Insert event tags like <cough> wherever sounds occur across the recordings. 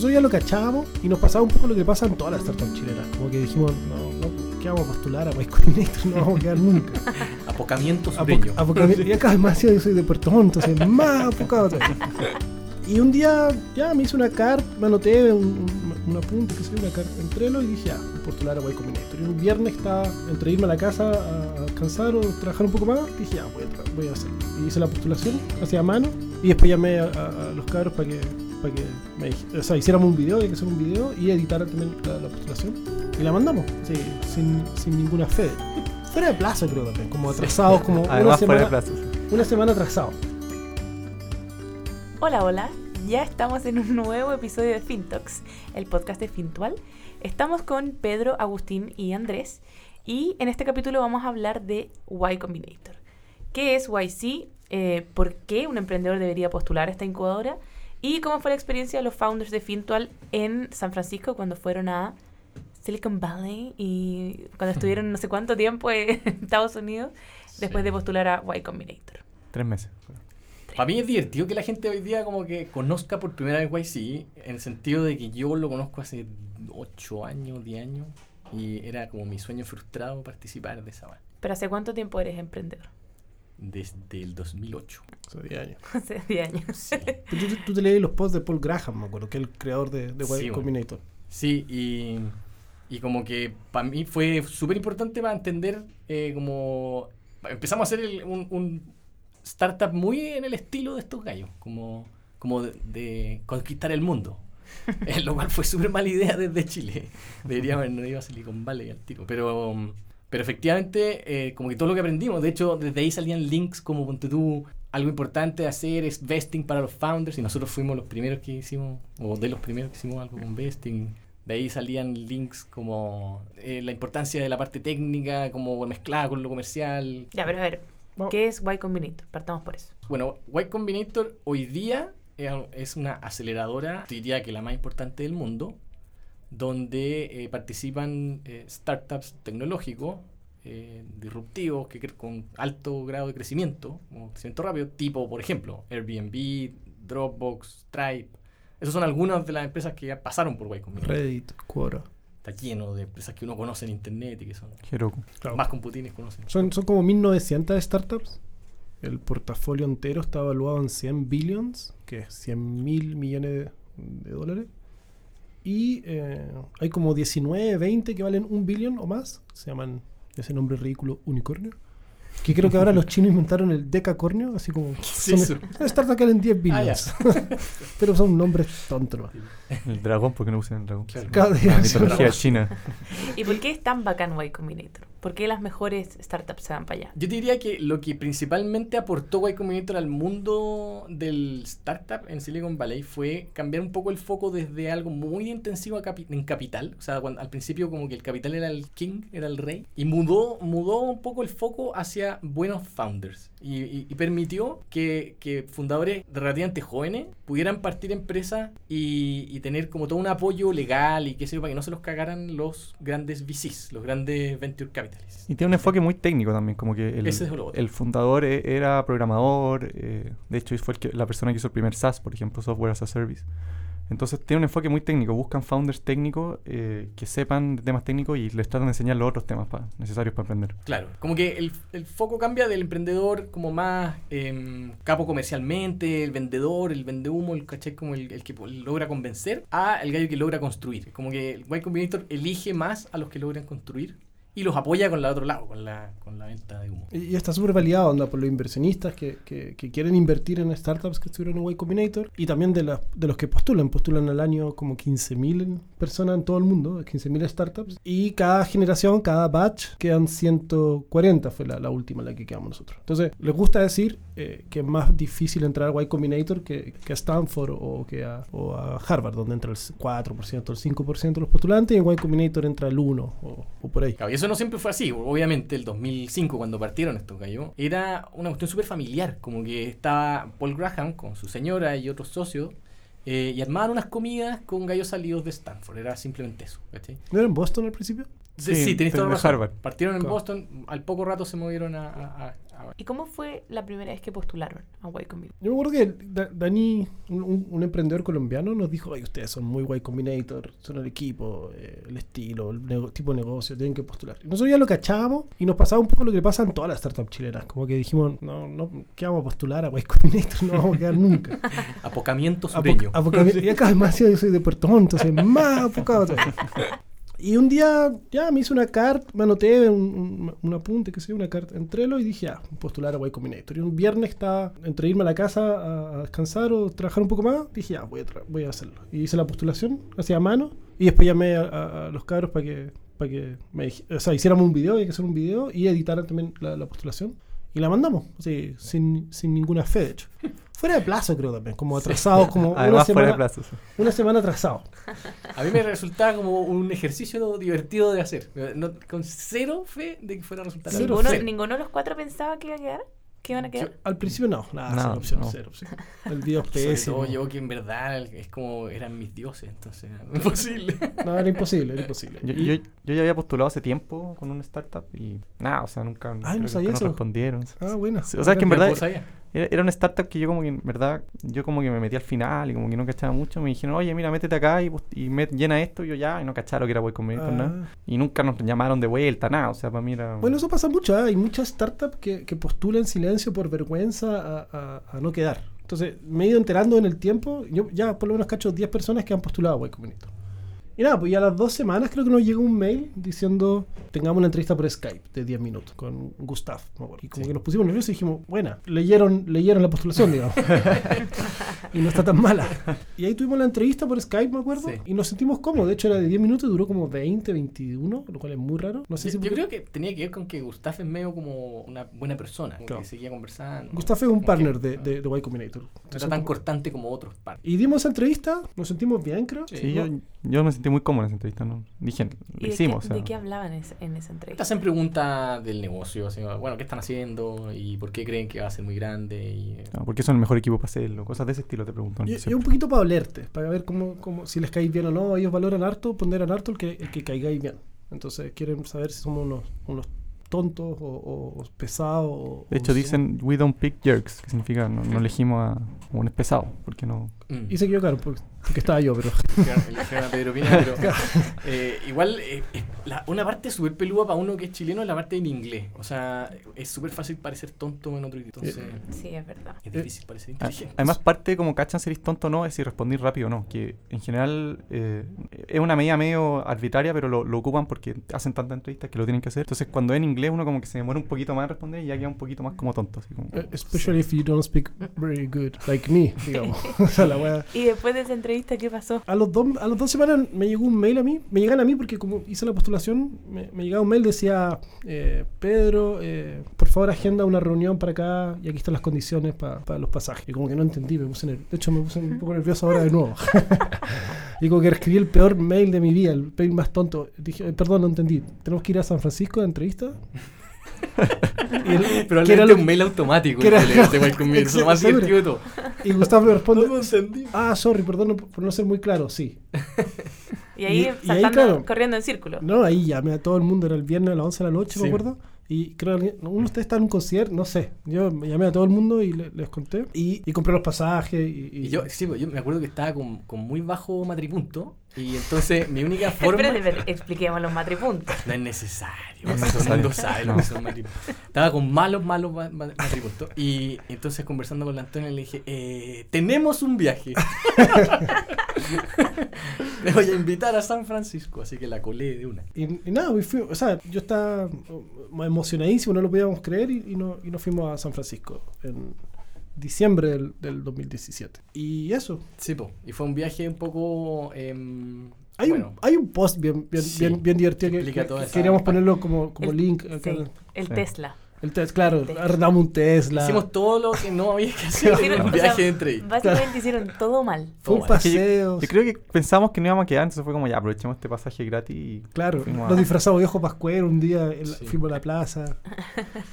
Nosotros ya lo cachábamos y nos pasaba un poco lo que pasa en todas las startups chilenas. Como que dijimos, no, no, ¿qué vamos a postular a Combinator? No vamos a quedar nunca. <laughs> Apocamiento sureño. Apoc apocamiento. Y acá más yo soy de Puerto Montt, entonces más apocado todavía. Y un día ya me hice una carta, me anoté un, un, un apunte, que sé, una carta en Trello y dije, ya, voy a postular a Y Combinator. Y un viernes estaba entre irme a la casa a descansar o trabajar un poco más, dije, ya, voy a, voy a hacerlo. Y hice la postulación, hacía mano, y después llamé a, a, a los cabros para que, para que me, o sea, hiciéramos un video, hay que hacer un video y editar también la, la postulación. Y la mandamos, sí, sin, sin ninguna fe. Fuera de plazo creo también, como atrasados, como una Además, fuera de semana, plazo. una semana atrasado. Hola, hola. Ya estamos en un nuevo episodio de FinTalks, el podcast de Fintual. Estamos con Pedro, Agustín y Andrés. Y en este capítulo vamos a hablar de Y Combinator. ¿Qué es YC? Eh, ¿Por qué un emprendedor debería postular a esta incubadora? Y cómo fue la experiencia de los founders de Fintual en San Francisco cuando fueron a Silicon Valley y cuando <laughs> estuvieron no sé cuánto tiempo en <laughs> Estados Unidos después de postular a Y Combinator. Tres meses. Para mí es divertido que la gente hoy día como que conozca por primera vez YC, en el sentido de que yo lo conozco hace 8 años, 10 años, y era como mi sueño frustrado participar de esa banda. ¿Pero hace cuánto tiempo eres emprendedor? Desde el 2008. Hace 10 años. <laughs> Hace 10 años. Sí, Tú, tú- tú te leí los posts de Paul Graham, me acuerdo, que es el creador de, de Sí, bueno. Combinator. sí y, y como que para mí fue súper importante para entender eh, como... Empezamos a hacer el- un, un startup muy en el estilo de estos gallos, como, como de, de conquistar el mundo. <laughs> Eh, lo cual fue súper mala idea desde Chile. Deberíamos habernos ido a Silicon Valley al tiro. Pero, um, pero efectivamente, eh, como que todo lo que aprendimos, de hecho, desde ahí salían links como, ponte tú, algo importante de hacer es vesting para los founders, y nosotros fuimos los primeros que hicimos, o de los primeros que hicimos algo con vesting. De ahí salían links como eh, la importancia de la parte técnica, como mezclada con lo comercial. Ya, pero a ver. ¿qué es Y Combinator? Partamos por eso. Bueno, Y Combinator hoy día es una aceleradora, diría que la más importante del mundo, donde eh, participan eh, startups tecnológicos eh, disruptivos que con alto grado de crecimiento, como crecimiento rápido, tipo, por ejemplo, Airbnb, Dropbox, Stripe. Esas son algunas de las empresas que ya pasaron por Y Combinator. Reddit, Quora. Está lleno de empresas que uno conoce en internet y que son Heroku. Claro. más computines conocen. Son, son como 1900 startups. El portafolio entero está evaluado en 100 billions, que es 100 mil millones de, de dólares. Y eh, hay como 19, 20 que valen un billón o más. Se llaman ese nombre ridículo unicornio. Que creo que ahora los chinos inventaron el decacornio, así como. es son startups que valen 10 Ah, billions. <laughs> Pero son nombres tontos. El dragón, ¿por qué no usan el dragón? Claro. Cada día La mitología <laughs> china. ¿Y por qué es tan bacán Y Combinator? ¿Por qué las mejores startups se van para allá? Yo te diría que lo que principalmente aportó Y Combinator al mundo del startup en Silicon Valley fue cambiar un poco el foco desde algo muy intensivo a capi- en capital. O sea, cuando, al principio como que el capital era el king, era el rey. Y mudó, mudó un poco el foco hacia buenos founders. Y, y- y permitió que, que fundadores relativamente jóvenes pudieran partir empresas y, y tener como todo un apoyo legal y qué sé yo, para que no se los cagaran los grandes VCs, los grandes venture Y tiene un enfoque muy técnico también, como que el, Ese es el fundador e- era programador, eh, de hecho fue el que- la persona que hizo el primer SaaS, por ejemplo, Software as a Service. Entonces tiene un enfoque muy técnico, buscan founders técnicos eh, que sepan de temas técnicos y les tratan de enseñar los otros temas pa- necesarios para aprender. Claro, como que el, el foco cambia del emprendedor como más em, capo comercialmente, el vendedor, el vendehumo, el caché como el, el que logra convencer, a el gallo que logra construir. Como que el Y Combinator elige más a los que logran construir y los apoya con la otro lado, con la, con la venta de humo. Y y está súper validado onda, por los inversionistas que, que- que quieren invertir en startups que estuvieron en Y Combinator y también de, las- de los que postulan. Postulan al año como 15.000 personas en todo el mundo, 15.000 startups. Y cada generación, cada batch, quedan 140, fue la, la última la que quedamos nosotros. Entonces, les gusta decir eh, que es más difícil entrar a Y Combinator que, que a Stanford o, que a, o a Harvard, donde entra el 4%, el 5% de los postulantes, y en Y Combinator entra el 1% o, o por ahí. Claro, eso no siempre fue así. Obviamente, el 2005, cuando partieron estos gallos, era una cuestión súper familiar. Como que estaba Paul Graham con su señora y otros socios. eh, y armaban unas comidas con gallos salidos de Stanford. Era simplemente eso. ¿No era en Boston al principio? Sí, Sí, tenés toda la razón. Harvard. Partieron en. Boston, al poco rato se movieron a... a- a- a- ¿Y cómo fue la primera vez que postularon a Y Combinator? Yo me acuerdo que Da- Dani, un, emprendedor colombiano, nos dijo, ay, ustedes son muy Y Combinator, son el equipo, eh, el estilo, el tipo de negocio, tienen que postular. Y nosotros ya lo cachábamos y nos pasaba un poco lo que pasa en todas las startups chilenas. Como que dijimos, no, no, ¿qué vamos a postular a Y Combinator? No vamos a quedar nunca. <laughs> Apocamiento Apo- sureño. apocami- y acá además yo soy de Puerto Montt, entonces más apocado todavía. Y un día ya me hice una carta, me anoté un, un, un apunte, que sé, una carta en Trello y dije, ah, postular a Y Combinator. Y un viernes estaba entre irme a la casa a, descansar o trabajar un poco más, dije, ya, voy a, voy a hacerlo. Y hice la postulación, hacía a mano, y después llamé a, a- a los cabros para que, para que me o sea, hiciéramos un video, hay que hacer un video, y editaran también la, la postulación. Y la mandamos, así, sin, sin ninguna fe, de hecho. Fuera de plazo, creo también, como atrasado, como <laughs> una Además, fuera de semana, plazo. sí. una semana atrasado. A mí me resultaba como un ejercicio divertido de hacer. No- con cero fe de que fuera a resultar algo. Cero ¿Ninguno, fe. ¿Ninguno de los cuatro pensaba que iba a quedar? ¿Que iban a quedar? Al principio no, nada, No, cero opción, no. cero opción. El <laughs> Sobre pésimo. yo que en verdad es como eran mis dioses, entonces era imposible. <laughs> No, era imposible, era imposible. Yo, yo, yo ya había postulado hace tiempo con una startup y nada, o sea, nunca, no creo que sabía nunca eso. respondieron. Ah, bueno. Sí, o sea, que en verdad. Era, era una startup que yo como que en verdad, yo como que me metí al final y como que no cachaba mucho. Me dijeron, oye, mira, métete acá y, y met- llena esto. Y yo ya, y no cachaba lo que era Way Combinator, nada. Ah. Y nunca nos llamaron de vuelta, nada. O sea, para mí era... Bueno, eso pasa mucho. ¿ah? Hay muchas startups que, que postulan silencio por vergüenza a, a- a no quedar. Entonces, me he ido enterando en el tiempo. Yo ya por lo menos cacho 10 personas que han postulado a Y Combinator. Y nada, pues ya a las dos semanas creo que nos llegó un mail diciendo tengamos una entrevista por Skype de 10 minutos con Gustav. acuerdo. Y como Sí. que nos pusimos nerviosos y dijimos, buena, leyeron, leyeron la postulación, digamos. <laughs> y no está tan mala. Y ahí tuvimos la entrevista por Skype, me acuerdo, Sí. y nos sentimos cómodos. De hecho, era de 10 minutos y duró como 20, 21, lo cual es muy raro. No sé Yo, si yo creo que tenía que ver con que Gustav es medio como una buena persona, como Claro. que seguía conversando. Gustav es un partner que, de, de, de Y Combinator. No era tan como- cortante como otros partners. Y dimos esa entrevista, nos sentimos bien, creo. Sí, ¿no? yo, yo me sentí muy cómodo en esa entrevista, ¿no? Dije, ¿Y lo hicimos, qué, o sea, de qué hablaban en, en esa Te entrevista? hacen preguntas del negocio, así, bueno, ¿qué están haciendo? ¿Y por qué creen que va a ser muy grande? Y, eh, ah, porque son el mejor equipo para hacerlo, cosas de ese estilo te preguntan. Y, y un poquito para olerte, para ver cómo, cómo, si les caéis bien o no. Ellos valoran harto, ponderan harto el que, el que caigáis bien. Entonces quieren saber si somos unos, unos tontos o, o- o pesados. o- De o hecho, si dicen, we don't pick jerks, que significa no, no elegimos a un pesado, porque no... mm. Y se equivocaron porque, porque estaba yo, pero. <laughs> Claro, a Pedro Pina, pero eh, igual eh, eh, la- una parte súper peluda para uno que es chileno es la parte en inglés. O sea, es súper fácil parecer tonto en otro idioma. Entonces, Sí, es verdad. es difícil parecer A- inteligente. Además, parte como cachan si eres tonto o no es si respondís rápido o no. Que en general eh, es una medida medio arbitraria, pero lo, lo ocupan porque hacen tantas entrevistas que lo tienen que hacer. Entonces, cuando es en inglés, uno como que se demora un poquito más en responder y ya queda un poquito más como tonto. Así como, eh, Especially if you don't speak very good, like me, digamos. <laughs> o sea, la ¿Y después de esa entrevista qué pasó? A los, dos, a las dos semanas me llegó un mail a mí. Me llegan a mí porque como hice la postulación, me, me llegaba un mail, decía, eh, Pedro, eh, por favor agenda una reunión para acá y aquí están las condiciones pa- para los pasajes. Y como que no entendí, me puse nervioso. De hecho, me puse un poco nervioso ahora de nuevo. <laughs> <laughs> y como que escribí el peor mail de mi vida, el mail más tonto. Dije, "Eh, perdón, no entendí. ¿Tenemos que ir a San Francisco de entrevista? <laughs> y, el- Pero que era lo- un mail automático. que era- eso lo más divertido de todo. Y Gustavo me responde, No entendí. ah, sorry, perdón no- por no ser muy claro, sí. <laughs> Y ahí Y- y ahí, saltando, claro. corriendo en círculo. No, ahí llamé a todo el mundo, era el viernes a las 11 de la noche, me Sí. acuerdo. Y creo que uno de ustedes está en un concierto, no sé. Yo me llamé a todo el mundo y le- les conté. Y, y compré los pasajes. Y, y- Y yo, sí, pues, yo me acuerdo que estaba con, con muy bajo matripunto. Y entonces mi única <laughs> forma. Espérate, expliquemos los matripuntos. No es necesario. No es Todo el necesario. mundo sabe lo No. que son matripuntos. Estaba con malos, malos ma- ma- matripuntos. Y entonces conversando con la Antonia le dije, eh, tenemos un viaje. <laughs> Le voy a invitar a San Francisco. Así que la colé de una. y- y nada, fui- o sea, yo estaba emocionadísimo, no lo podíamos creer. Y, y, no, y nos fuimos a San Francisco en diciembre del, del 2017. Y eso. Sí, po. Y fue un viaje un poco... em, Hay, bueno, un, hay un post bien, bien, Sí, bien, bien divertido que, que- queríamos ponerlo como, como El- link. acá Sí, en el-. Tesla. El test, claro, arrendamos un Tesla. hicimos todo lo que no había que hacer en un o sea, viaje de entrevista. Básicamente hicieron todo mal. Fue un paseo. Yo creo que pensamos que no íbamos a quedar, entonces fue como ya aprovechemos este pasaje gratis y Claro, fuimos a- nos disfrazamos de ojo pascuero un día, en la- Sí. fuimos a la plaza.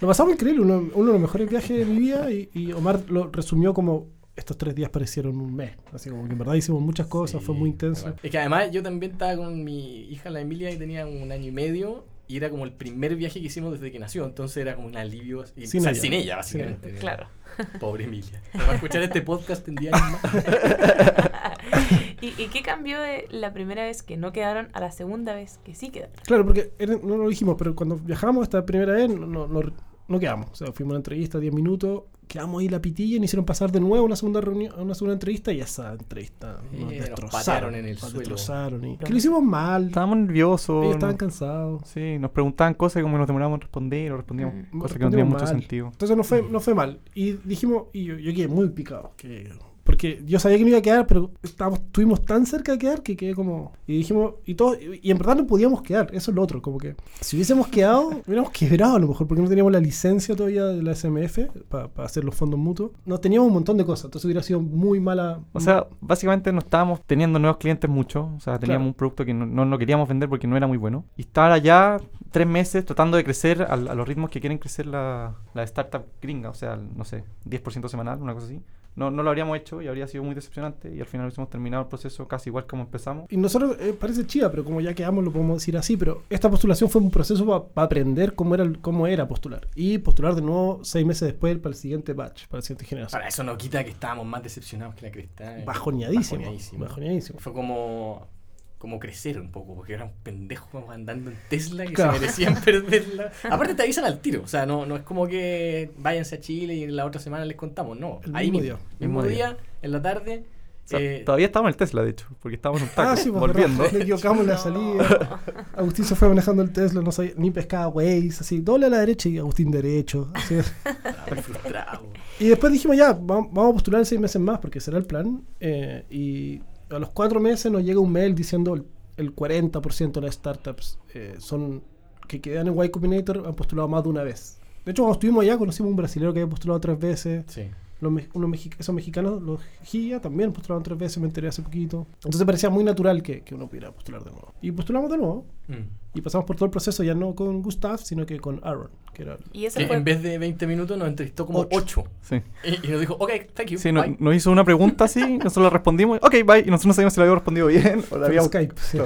Lo pasamos increíble, uno, uno de los mejores viajes de mi vida y, y Omar lo resumió como estos tres días parecieron un mes. Así como que en verdad hicimos muchas cosas, fue Sí, muy intenso. Es que además yo también estaba con mi hija, la Emilia, y tenía un año y medio. Y era como el primer viaje que hicimos desde que nació. Entonces era como un alivio. y- Sin o sea, ella. sin ella, Sin básicamente. Claro. Pobre Emilia. Va a escuchar este podcast en 10 años más. <laughs> ¿Y, y qué cambió de la primera vez que no quedaron a la segunda vez que sí quedaron? Claro, porque no lo dijimos, pero cuando viajamos esta primera vez no, no, no- no quedamos. O sea, fuimos a una entrevista, 10 minutos, quedamos ahí la pitilla y nos hicieron pasar de nuevo a una segunda reunión, a una segunda entrevista y esa entrevista Eh, nos nos destrozaron. en el nos suelo. destrozaron y- que lo hicimos mal. Estábamos nerviosos. Ellos estaban cansados. Sí, nos preguntaban cosas y como nos demorábamos en responder o respondíamos Mm. cosas que no tenían mucho sentido. Entonces no fue, no fue mal. Y dijimos, y yo, yo quedé muy picado. Que, porque yo sabía que me iba a quedar, pero estábamos, estuvimos tan cerca de quedar que quedé como. Y dijimos, y todo, y, en verdad no podíamos quedar. Eso es lo otro. Como que si hubiésemos quedado, <laughs> hubiéramos quebrado a lo mejor, porque no teníamos la licencia todavía de la SMF para hacer los fondos mutuos. No teníamos un montón de cosas. Entonces hubiera sido muy mala. O sea, básicamente no estábamos teniendo nuevos clientes mucho. O sea, teníamos Claro. un producto que no, no lo queríamos vender porque no era muy bueno. Y estar allá tres meses tratando de crecer al- a, los ritmos que quieren crecer la, la startup gringa. O sea, no sé, 10% semanal, una cosa así. No, no lo habríamos hecho y habría sido muy decepcionante. Y al final hubiésemos terminado el proceso casi igual como empezamos. Y nosotros, eh, parece chida, pero como ya quedamos, lo podemos decir así, pero esta postulación fue un proceso para aprender cómo era, cómo era postular. Y postular de nuevo seis meses después para el siguiente batch, para la siguiente generación. Para eso no quita que estábamos más decepcionados que la cresta. eh. Bajoneadísimo. Bajoneadísimo. Bajoneadísimo. Fue como, como crecer un poco, porque eran pendejos andando en Tesla que Claro. se merecían <laughs> perderla. Aparte te avisan al tiro, o sea, no, no es como que váyanse a Chile y la otra semana les contamos, no. El Ahí mismo mismo, día. mismo Mismo día, en la tarde. O sea, eh, todavía estábamos en el Tesla, de hecho, porque estábamos en un taco, Ah, sí, pues, volviendo. nos equivocamos en la <laughs> salida. Agustín se fue manejando el Tesla, no sabía, ni pescaba Waze, así, doble a la derecha y Agustín derecho. así. <laughs> estaba frustrado. Y después dijimos, ya, vam- vamos a postular en seis meses más, porque será el plan. eh, y a los cuatro meses nos llega un mail diciendo el, el 40% de las startups eh, son que quedan en Y Combinator han postulado más de una vez. De hecho, cuando estuvimos allá conocimos un brasileño que había postulado tres veces. Sí. Los, me- unos mexi- esos mexicanos, los GIA, también postularon tres veces, me enteré hace poquito. Entonces parecía muy natural que, que uno pudiera postular de nuevo. Y postulamos de nuevo. Mm. Y pasamos por todo el proceso ya no con Gustav, sino que con Aaron, que era el- Y eso Que fue en vez de 20 minutos nos entrevistó como Ocho. 8. Sí, Y, y nos dijo, ok, thank you. sí no- bye". nos hizo una pregunta así, <laughs> nosotros la respondimos, ok, bye, y nosotros no sabíamos si la habíamos respondido bien o la habíamos... Skype. sí.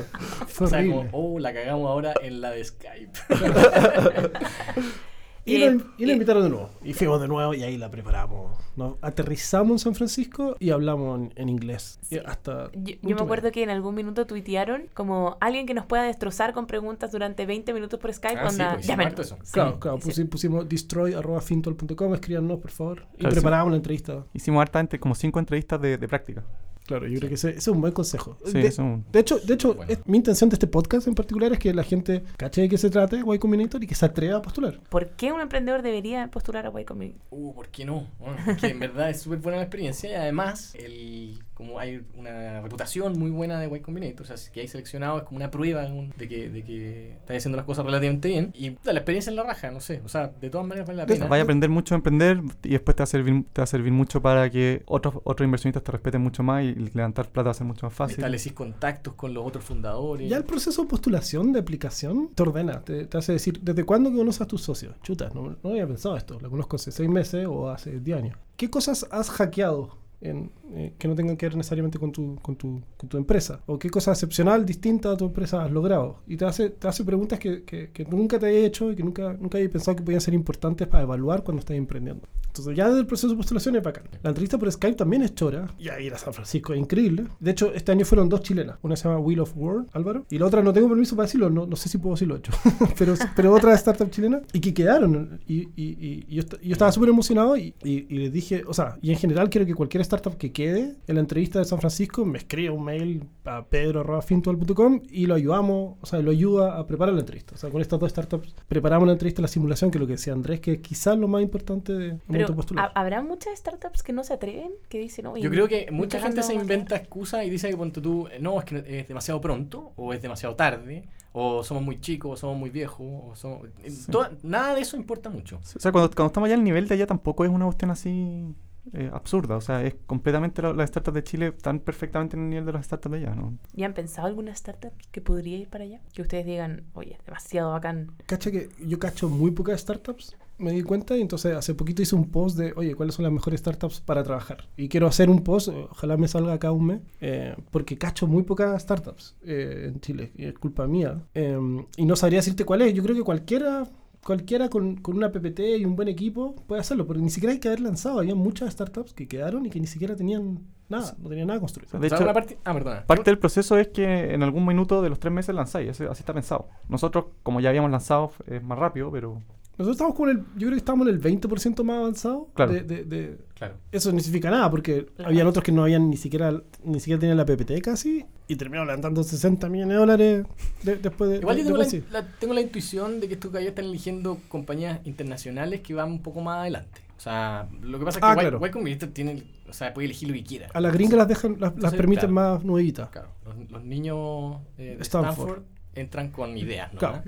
Fue O sea, como, oh, la cagamos ahora en la de Skype. <laughs> <laughs> Y, Eh, la, y y- invitaron de nuevo. Y fuimos de nuevo y ahí la preparamos. ¿no? Aterrizamos en San Francisco y hablamos en, en inglés. Y hasta Yo, yo me acuerdo medio. que en algún minuto tuitearon como alguien que nos pueda destrozar con preguntas durante 20 minutos por Skype. Ah, sí, onda, pues, harto eso. Sí, Claro, claro. sí. pusi- pusimos destroy.fintual.com, escríbanos por favor. Y Claro, sí. preparamos la entrevista. Hicimos hartamente como cinco entrevistas de, de práctica. Claro, yo creo que ese, ese es un buen consejo. Sí, de, es un- de hecho, de hecho Bueno. es- mi intención de este podcast en particular es que la gente cache de qué se trata Y Combinator y que se atreva a postular. ¿Por qué un emprendedor debería postular a Y Combinator? Uh, ¿por qué no? Bueno, porque en verdad es súper buena la experiencia y además, el, como hay una reputación muy buena de Y Combinator, o sea, si que hay seleccionado es como una prueba de que, de que estás haciendo las cosas relativamente bien y la experiencia en la raja, no sé, o sea, de todas maneras vale la pena. Vaya a aprender mucho a emprender y después te va a servir, te va a servir mucho para que otros, otros inversionistas te respeten mucho más y levantar plata va a ser mucho más fácil. Establecís contactos con los otros fundadores. Ya el proceso de postulación de aplicación te ordena, te, te hace decir, ¿desde cuándo conoces a tus socios? Chuta, no, no había pensado esto, la conozco hace seis meses o hace diez años. ¿Qué cosas has hackeado en, eh, que no tengan que ver necesariamente con tu, con, tu, con tu empresa? ¿O qué cosa excepcional, distinta a tu empresa has logrado? Y te hace, te hace preguntas que, que, que nunca te había hecho y que nunca, nunca había pensado que podían ser importantes para evaluar cuando estás emprendiendo. Entonces ya desde el proceso de postulación es bacán. La entrevista por Skype también es chora. Y ahí a San Francisco es increíble. De hecho, este año fueron dos chilenas. Una se llama Wheel of World, Álvaro. Y la otra no tengo permiso para decirlo. No, no sé si puedo decirlo hecho. <laughs> pero, pero otra startup chilena. Y que quedaron. Y, y- y- y yo, yo estaba súper emocionado y les dije, o sea, y en general quiero que cualquier startup que quede en la entrevista de San Francisco me escriba un mail a pedro.fintual.com y lo ayudamos, o sea, lo ayuda a preparar la entrevista. O sea, con estas dos startups preparamos la entrevista, la simulación, que es lo que decía Andrés, que es quizás lo más importante de momento postular. ¿ha- ¿habrá muchas startups que no se atreven? Que dicen, oye, Yo creo que mucha gente se vamos a hacer". inventa excusas y dice que ponte tú, no, es que es demasiado pronto, o es demasiado tarde, o somos muy chicos, o somos muy viejos, o somos... Sí. toda- nada de eso importa mucho. O sea, cuando, cuando estamos allá, el nivel de allá tampoco es una cuestión así eh, absurda. O sea, es completamente la- las startups de Chile están perfectamente en el nivel de las startups de allá, ¿no? ¿Y han pensado alguna startup que podría ir para allá? Que ustedes digan, oye, demasiado bacán. Cacha que yo cacho muy pocas startups me di cuenta y entonces hace poquito hice un post de, oye, ¿cuáles son las mejores startups para trabajar? Y quiero hacer un post, ojalá me salga acá un mes, eh, porque cacho muy pocas startups eh, en Chile, y es culpa mía. Eh, y no sabría decirte cuál es, yo creo que cualquiera cualquiera con, con, una PPT y un buen equipo puede hacerlo, pero ni siquiera hay que haber lanzado. Había muchas startups que quedaron y que ni siquiera tenían nada, no tenían nada construido. De hecho, parte, ah, parte del proceso es que en algún minuto de los tres meses lanzáis, así, así está pensado. Nosotros, como ya habíamos lanzado, es más rápido, pero nosotros estamos con el, yo creo que estamos en el 20% más avanzado. Claro. De, de, de, claro. Eso no significa nada, porque claro. habían otros que no habían ni siquiera, ni siquiera tenían la PPT casi, y terminaron levantando 60 millones de dólares de, después de... Igual yo tengo la, la, tengo la intuición de que estos gallos están eligiendo compañías internacionales que van un poco más adelante. O sea, lo que pasa es que ah, White, claro. White tiene, o sea, puede elegir lo que quiera. A las gringas las dejan, las, las permiten claro, más nuevitas. Claro, los, los niños eh, de Stanford. Stanford. entran con ideas, ¿no? Claro.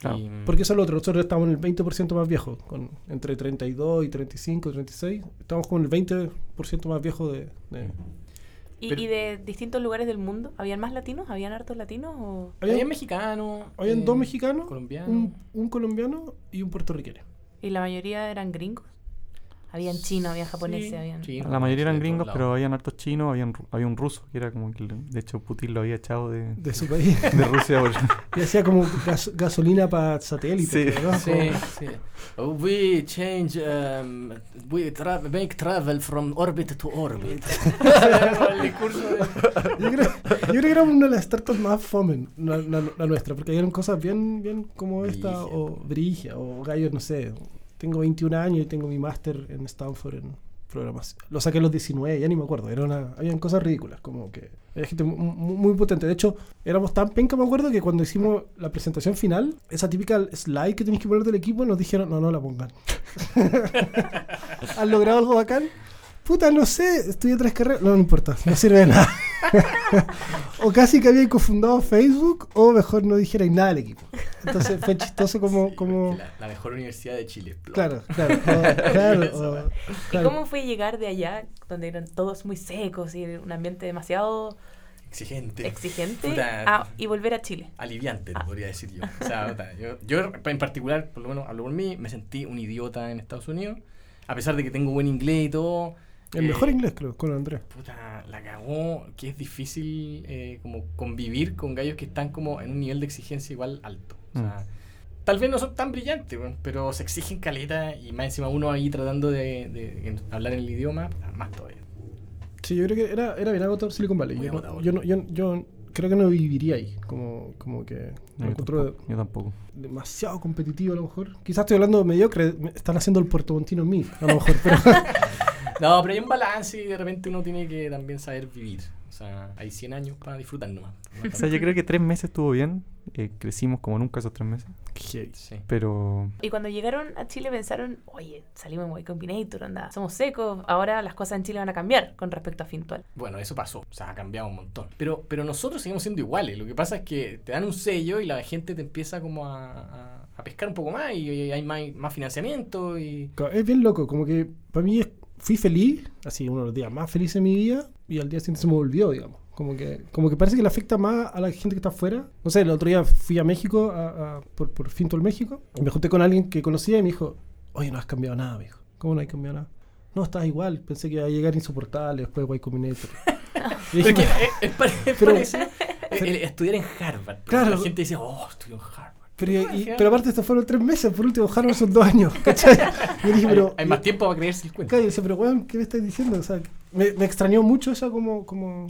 Claro. Y, Porque eso es lo otro. Nosotros estamos en el 20% más viejo, con entre 32 y 35, 36. Estamos con el 20% más viejo de. de ¿Y, Pero, ¿Y, de distintos lugares del mundo? ¿Habían más latinos? ¿Habían hartos latinos? O? Habían, habían mexicanos. Habían eh, dos mexicanos, colombiano. un, un colombiano y un puertorriqueño. ¿Y la mayoría eran gringos? Habían chinos, habían japoneses, Sí, habían... chino, La mayoría eran gringos, pero habían hartos chinos, habían, ru- había un ruso, que era como que, de hecho, Putin lo había echado de, de su país. <laughs> de Rusia. por- <laughs> y hacía como gas- gasolina para satélite. Sí. ¿no? Sí, sí. We change, um, we tra make travel from orbit to orbit. el discurso de... Yo creo, yo creo que era una de las startups más fome, la, la- la nuestra, porque eran cosas bien, bien como esta, o Brigia, o gallos, no sé. Tengo 21 años y tengo mi máster en Stanford en programación. Lo saqué a los 19, ya ni me acuerdo. Era una, habían cosas ridículas, como que había gente mu- mu- muy, potente. De hecho, éramos tan penca, me acuerdo, que cuando hicimos la presentación final, esa típica slide que tenéis que poner del equipo, nos dijeron, no, no la pongan. <laughs> ¿Han logrado algo bacán? Puta, no sé, estudié tres carreras. No, no importa, no sirve de nada. <laughs> o casi que había cofundado Facebook, o mejor no dijerais nada del equipo. Entonces fue chistoso <laughs> como. Sí, como La, la mejor universidad de Chile. claro, claro, o- <laughs> claro, o- ¿Y cómo fue llegar de allá, donde eran todos muy secos y un ambiente demasiado Exigente. exigente, Puta. a- y volver a Chile? aliviante, Ah. podría decir yo. O sea, <laughs> puta, yo, yo en particular, por lo menos hablo por mí, me sentí un idiota en Estados Unidos, a pesar de que tengo buen inglés y todo. El eh, mejor inglés, creo, con Andrés. Puta, la cagó, que es difícil eh, como convivir con gallos que están como en un nivel de exigencia igual alto. O sea, tal vez no son tan brillantes, weón, pero se exigen caleta y más encima uno ahí tratando de, de- de hablar en el idioma, más todavía. Sí, yo creo que era, era bien agotador Silicon Valley. Yo no, agotador. yo, yo, yo creo que no viviría ahí. Como, como que No, yo, tampoco, yo tampoco. demasiado competitivo a lo mejor. Quizás estoy hablando mediocre. me- Están haciendo el Puerto Montino en mí, a lo mejor. Pero, <laughs> No, pero hay un balance y de repente uno tiene que también saber vivir. O sea, hay 100 años para disfrutar nomás. O sea, yo creo que tres meses estuvo bien. Eh, crecimos como nunca esos tres meses. Sí. Pero Y cuando llegaron a Chile pensaron, oye, salimos en Y Combinator, anda, somos secos, ahora las cosas en Chile van a cambiar con respecto a Fintual. Bueno, eso pasó, o sea, ha cambiado un montón. Pero, pero nosotros seguimos siendo iguales. Lo que pasa es que te dan un sello y la gente te empieza como a, a- a pescar un poco más y, hay más, más financiamiento y... Es bien loco, como que para mí es- fui feliz, así uno de los días más felices de mi vida, y al día siguiente se me volvió, digamos. Como que, como que parece que le afecta más a la gente que está afuera. No sé, el otro día fui a México, a- a- por, por Fintual México, y me junté con alguien que conocía y me dijo, oye, no has cambiado nada, me dijo. ¿Cómo no has cambiado nada? No, estás igual, pensé que iba a llegar insoportable después de <laughs> Y Combinator. Es, dije, que es, pare- es Pero- parecido, <laughs> el- el estudiar en Harvard. Claro. La gente dice, oh, estudio en Harvard. pero, y- pero aparte estos fueron tres meses, por último, Harvard son dos años, <laughs> ¿cachai? Yo dije, hay, pero... hay más tiempo para creerse el cuento. Claro, yo decía, pero weón, ¿qué me estás diciendo? O sea, me, me extrañó mucho esa como, como,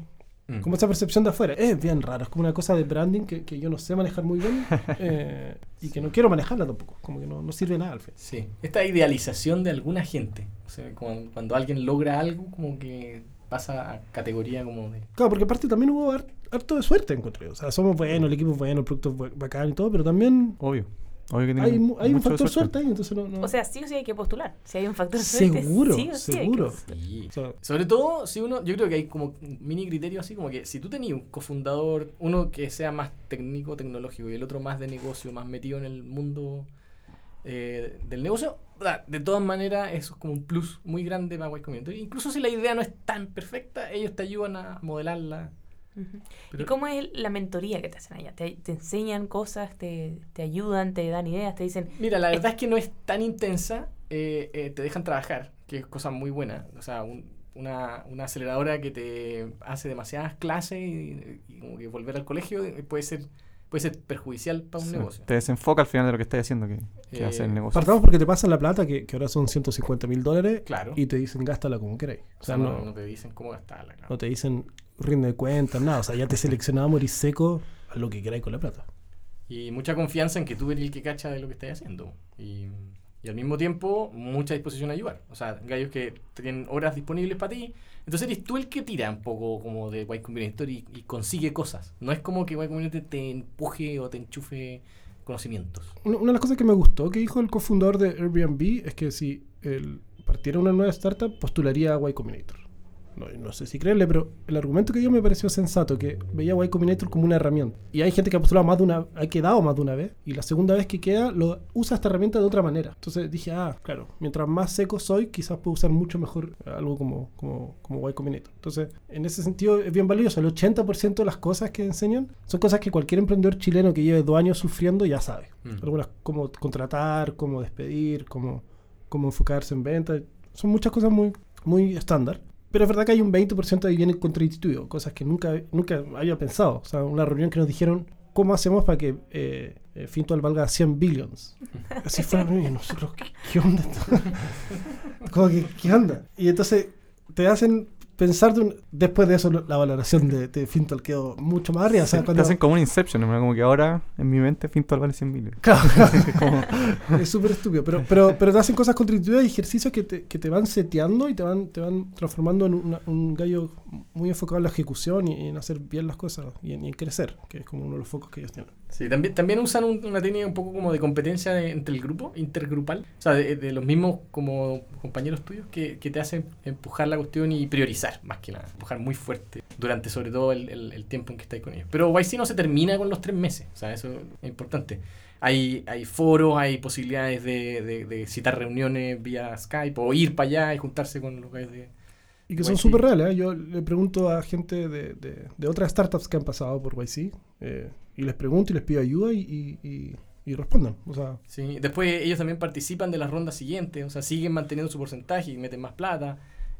Mm. como esa percepción de afuera. Es bien raro, es como una cosa de branding que, que yo no sé manejar muy bien <laughs> eh, y que no quiero manejarla tampoco. Como que no, no sirve nada al fin. Sí, esta idealización de alguna gente. O sea, cuando, cuando alguien logra algo, como que pasa a categoría como de... Claro, porque aparte también hubo har- harto de suerte, encontré. O sea, somos buenos, el equipo es bueno, el producto es bacán y todo, pero también obvio. Obvio que tiene hay, mu- hay un factor suerte ahí, entonces no... no- O sea, sí o sí hay que postular. Si hay un factor suerte, Seguro, sí o sí hay que seguro. postular. Sí. o sea, Sobre todo, si uno, yo creo que hay como mini criterio así, como que si tú tenías un cofundador, uno que sea más técnico, tecnológico y el otro más de negocio, más metido en el mundo eh, del negocio, de todas maneras eso es como un plus muy grande para Y Combinator. Incluso si la idea no es tan perfecta, ellos te ayudan a modelarla ¿Y Pero- cómo es la mentoría que te hacen allá? ¿Te, te enseñan cosas, te, te ayudan, te dan ideas, te dicen, Mira, la verdad es que no es tan intensa. eh, eh, te dejan trabajar, que es cosa muy buena. O sea, un- una, una aceleradora que te hace demasiadas clases y, y como que volver al colegio eh, puede ser, puede ser perjudicial para un Sí, negocio. Te desenfoca al final de lo que estás haciendo, que, que Eh, hace el negocio. Partamos porque te pasan la plata, que, que ahora son 150 mil dólares, Claro. y te dicen gástala como queráis. o O sea, sea, no, no, no te dicen cómo gastarla. claro. no te dicen rinde de cuentas, nada. O sea, ya te seleccionamos y seco a lo que queráis con la plata. Y mucha confianza en que tú eres el que cacha de lo que estás haciendo. Y, y al mismo tiempo, mucha disposición a ayudar. O sea, gallos que tienen horas disponibles para ti. Entonces eres tú el que tira un poco como de Y Combinator y, y consigue cosas. No es como que Y Combinator te empuje o te enchufe conocimientos. Una, una de las cosas que me gustó que dijo el cofundador de Airbnb es que si él partiera una nueva startup, postularía a Y Combinator. No, no sé si creerle, pero el argumento que dio me pareció sensato, que veía a Y Combinator como una herramienta. Y hay gente que ha postulado más de una, ha quedado más de una vez, y la segunda vez que queda, lo usa esta herramienta de otra manera. Entonces dije, ah, claro, mientras más seco soy, quizás puedo usar mucho mejor algo como, como, como Y Combinator. Entonces, en ese sentido es bien valioso. El 80% de las cosas que enseñan son cosas que cualquier emprendedor chileno que lleve dos años sufriendo ya sabe Mm. algunas cómo contratar, cómo despedir, cómo, cómo enfocarse en ventas. Son muchas cosas muy, muy estándar. Pero es verdad que hay un 20% ahí viene contraintuitivo, cosas que nunca, nunca había pensado. O sea, una reunión que nos dijeron, ¿cómo hacemos para que eh, eh, Fintual valga 100 billions? <laughs> Así fue la reunión y nosotros, ¿qué, qué onda? <laughs> que, ¿qué onda? Y entonces te hacen pensar de un- después de eso la valoración de, de quedó mucho más arriba. O sea, Te hacen como un Inception, ¿no? como que ahora en mi mente Fintual vale 100 mil. <laughs> Claro, <laughs> Como- es súper estúpido, pero, pero, pero te hacen cosas contributivas y ejercicios que te, que te van seteando y te van, te van transformando en una- un gallo muy enfocado en la ejecución y en hacer bien las cosas y en, y en crecer, que es como uno de los focos que ellos tienen. Sí, también, también usan un- una técnica un poco como de competencia entre el grupo, intergrupal. O sea, de, de los mismos como compañeros tuyos que, que te hacen empujar la cuestión y priorizar, más que nada. Empujar muy fuerte durante sobre todo el, el- tiempo en que estáis con ellos. Pero YC no se termina con los tres meses. O sea, eso es importante. Hay, hay foros, hay posibilidades de, de- de citar reuniones vía Skype o ir para allá y juntarse con los guys de... Y que son súper reales. ¿eh? Yo le pregunto a gente de, de- de otras startups que han pasado por YC eh, y les pregunto y les pido ayuda y, y, y- y respondan. O sea, Sí, después ellos también participan de las rondas siguientes, o sea, siguen manteniendo su porcentaje y meten más plata.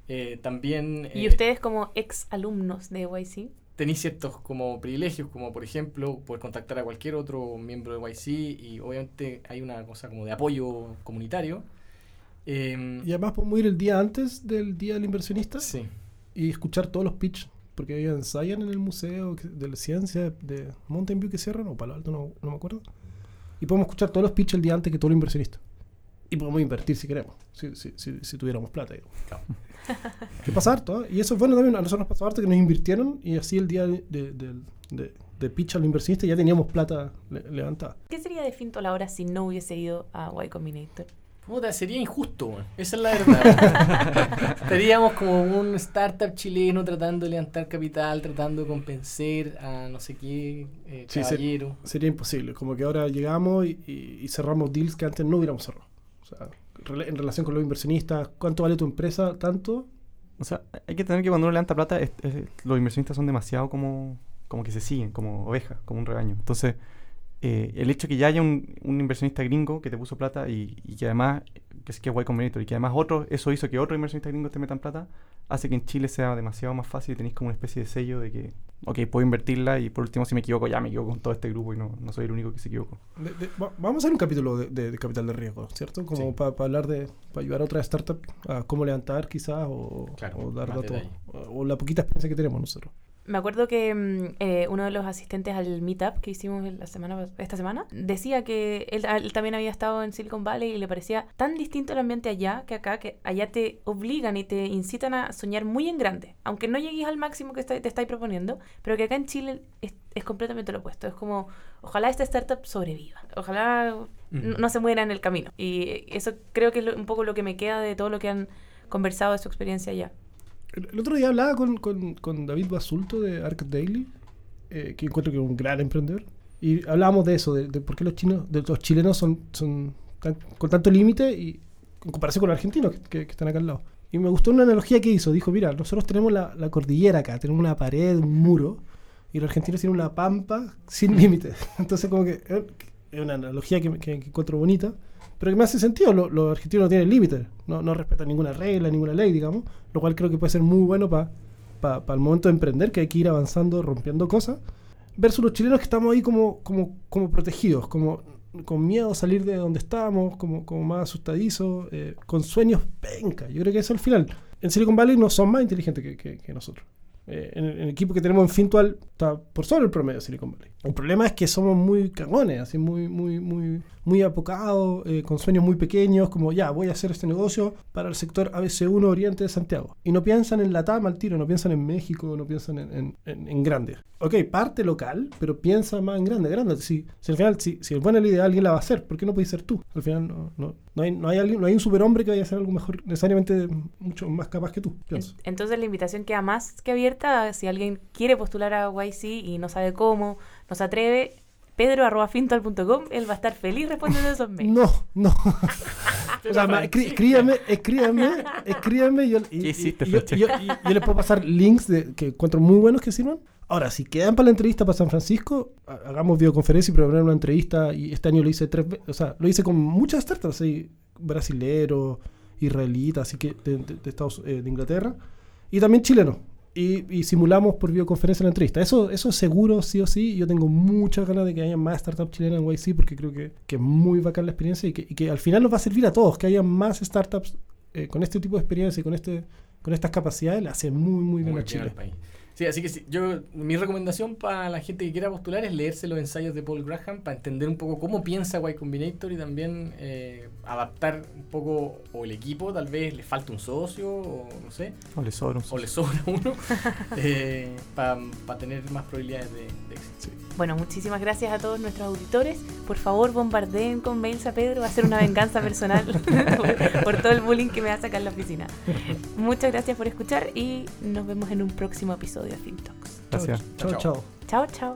Eh, también y eh, ustedes como ex alumnos de YC, tenéis ciertos como privilegios, como por ejemplo poder contactar a cualquier otro miembro de YC y obviamente hay una cosa como de apoyo comunitario. Em, y además podemos ir el día antes del día del inversionista sí, y escuchar todos los pitch, porque ellos ensayan en el museo de la ciencia de Mountain View que cierran, o Palo Alto, no, no me acuerdo. Y podemos escuchar todos los pitch el día antes que todo el inversionista. Y podemos invertir si queremos, si, si, si, si tuviéramos plata. Claro. <laughs> que pasa harto, ¿eh? Y eso es bueno también, a nosotros nos pasó harto que nos invirtieron y así el día de, de, de- pitch al inversionista ya teníamos plata le- levantada. ¿qué sería de Finto ahora si no hubiese ido a Y Combinator? Puta, sería injusto, weón. esa es la verdad. <laughs> Estaríamos como un startup chileno tratando de levantar capital, tratando de convencer a no sé qué eh, Sí, caballero. Sería imposible, como que ahora llegamos y, y- y cerramos deals que antes no hubiéramos cerrado. O sea, en relación con los inversionistas, ¿cuánto vale tu empresa? ¿Tanto? O sea, hay que tener que cuando uno levanta plata, es- es- los inversionistas son demasiado como, como que se siguen, como ovejas, como un rebaño. Entonces, eh, el hecho que ya haya un, un inversionista gringo que te puso plata y, y que además, que es que es Y Combinator, y que además otro, eso hizo que otro inversionista gringo te metan plata, hace que en Chile sea demasiado más fácil y tenéis como una especie de sello de que, ok, puedo invertirla y por último si me equivoco, ya me equivoco con todo este grupo y no, no soy el único que se equivocó. De- de- va- vamos a hacer un capítulo de, de- de capital de riesgo, ¿cierto? Como Sí. para hablar de, para ayudar a otra startup a cómo levantar quizás o, Claro, o dar datos, o, o la poquita experiencia que tenemos nosotros. Me acuerdo que mm, eh, uno de los asistentes al meetup que hicimos la semana, esta semana decía que él, también había estado en Silicon Valley y le parecía tan distinto el ambiente allá que acá, que allá te obligan y te incitan a soñar muy en grande, aunque no llegues al máximo que te estáis proponiendo, pero que acá en Chile es, es completamente lo opuesto. Es como, ojalá esta startup sobreviva, ojalá no, no se muera en el camino. Y eso creo que es lo- un poco lo que me queda de todo lo que han conversado de su experiencia allá. El, otro día hablaba con, con- con David Basulto de Arc Daily, eh, que encuentro que es un gran emprendedor, y hablábamos de eso, de, de por qué los chinos, de los chilenos son, son tan- con tanto límite y en comparación con los argentinos que, que- que están acá al lado. Y me gustó una analogía que hizo. Dijo, mira, nosotros tenemos la, la cordillera acá, tenemos una pared, un muro, y los argentinos tienen una pampa sin <laughs> límites. Entonces, como que eh, es una analogía que, que- que encuentro bonita, pero que me hace sentido. Lo- los argentinos no tienen límites, no, no respetan ninguna regla, ninguna ley, digamos, lo cual creo que puede ser muy bueno para el momento de emprender, que hay que ir avanzando, rompiendo cosas, versus los chilenos que estamos ahí como, como, como protegidos, como con miedo a salir de donde estábamos, como, como más asustadizos, eh, con sueños penca. Yo creo que eso al final. En Silicon Valley no son más inteligentes que, que- que nosotros. Eh, en, el, en el equipo que tenemos en Fintual está por sobre el promedio de Silicon Valley. El problema es que somos muy cagones, así muy, muy, muy, muy apocados, eh, con sueños muy pequeños, como ya, voy a hacer este negocio para el sector ABC1 Oriente de Santiago. Y no piensan en la TAM al tiro, no piensan en México, no piensan en, en, en- en grande. Ok, parte local, pero piensa más en grande, grande. Si, al final, si, si es buena la idea, alguien la va a hacer. ¿Por qué no puedes ser tú? Al final no, no, no, hay, no, hay, alguien- no hay un superhombre que vaya a hacer algo mejor, necesariamente mucho más capaz que tú, Entonces la invitación queda más que abierta si alguien quiere postular a YC y no sabe cómo, no se atreve. pedro.fintual.com, él va a estar feliz respondiendo esos <laughs> mails. No, no. <laughs> O sea, escríbame, escríbame, escríbame. y Yo, y, ¿Qué y- hiciste, y yo, yo- yo les puedo pasar links de, que encuentro muy buenos que sirvan. Ahora, si quedan para la entrevista para San Francisco, ha- hagamos videoconferencia y programar una entrevista. Y este año lo hice tres veces. O sea, lo hice con muchas startups ahí, brasileros, israelitas, así que de, de- de Estados, eh, de Inglaterra. Y también chilenos. Y, y simulamos por videoconferencia la entrevista. Eso, eso es seguro, sí o sí. Yo tengo muchas ganas de que haya más startups chilenas en YC porque creo que, que es muy bacán la experiencia y que, y que al final nos va a servir a todos. Que haya más startups eh, con este tipo de experiencia y con, este, con estas capacidades, le hace muy, muy bien Muy a bien Chile. país. Sí, así que sí, yo, mi recomendación para la gente que quiera postular es leerse los ensayos de Paul Graham para entender un poco cómo piensa Y Combinator y también eh, adaptar un poco o el equipo, tal vez le falta un socio o no sé, O le sobra un o le sobra uno. <laughs> Para tener más probabilidades de, de éxito. Bueno, muchísimas gracias a todos nuestros auditores. Por favor, bombardeen con mails a Pedro. Va a ser una venganza <laughs> personal por, <laughs> por todo el bullying que me va a sacar en la oficina. Muchas gracias por escuchar y nos vemos en un próximo episodio de FinTalks. Gracias. Chao, Chao, chao. Chao, chao.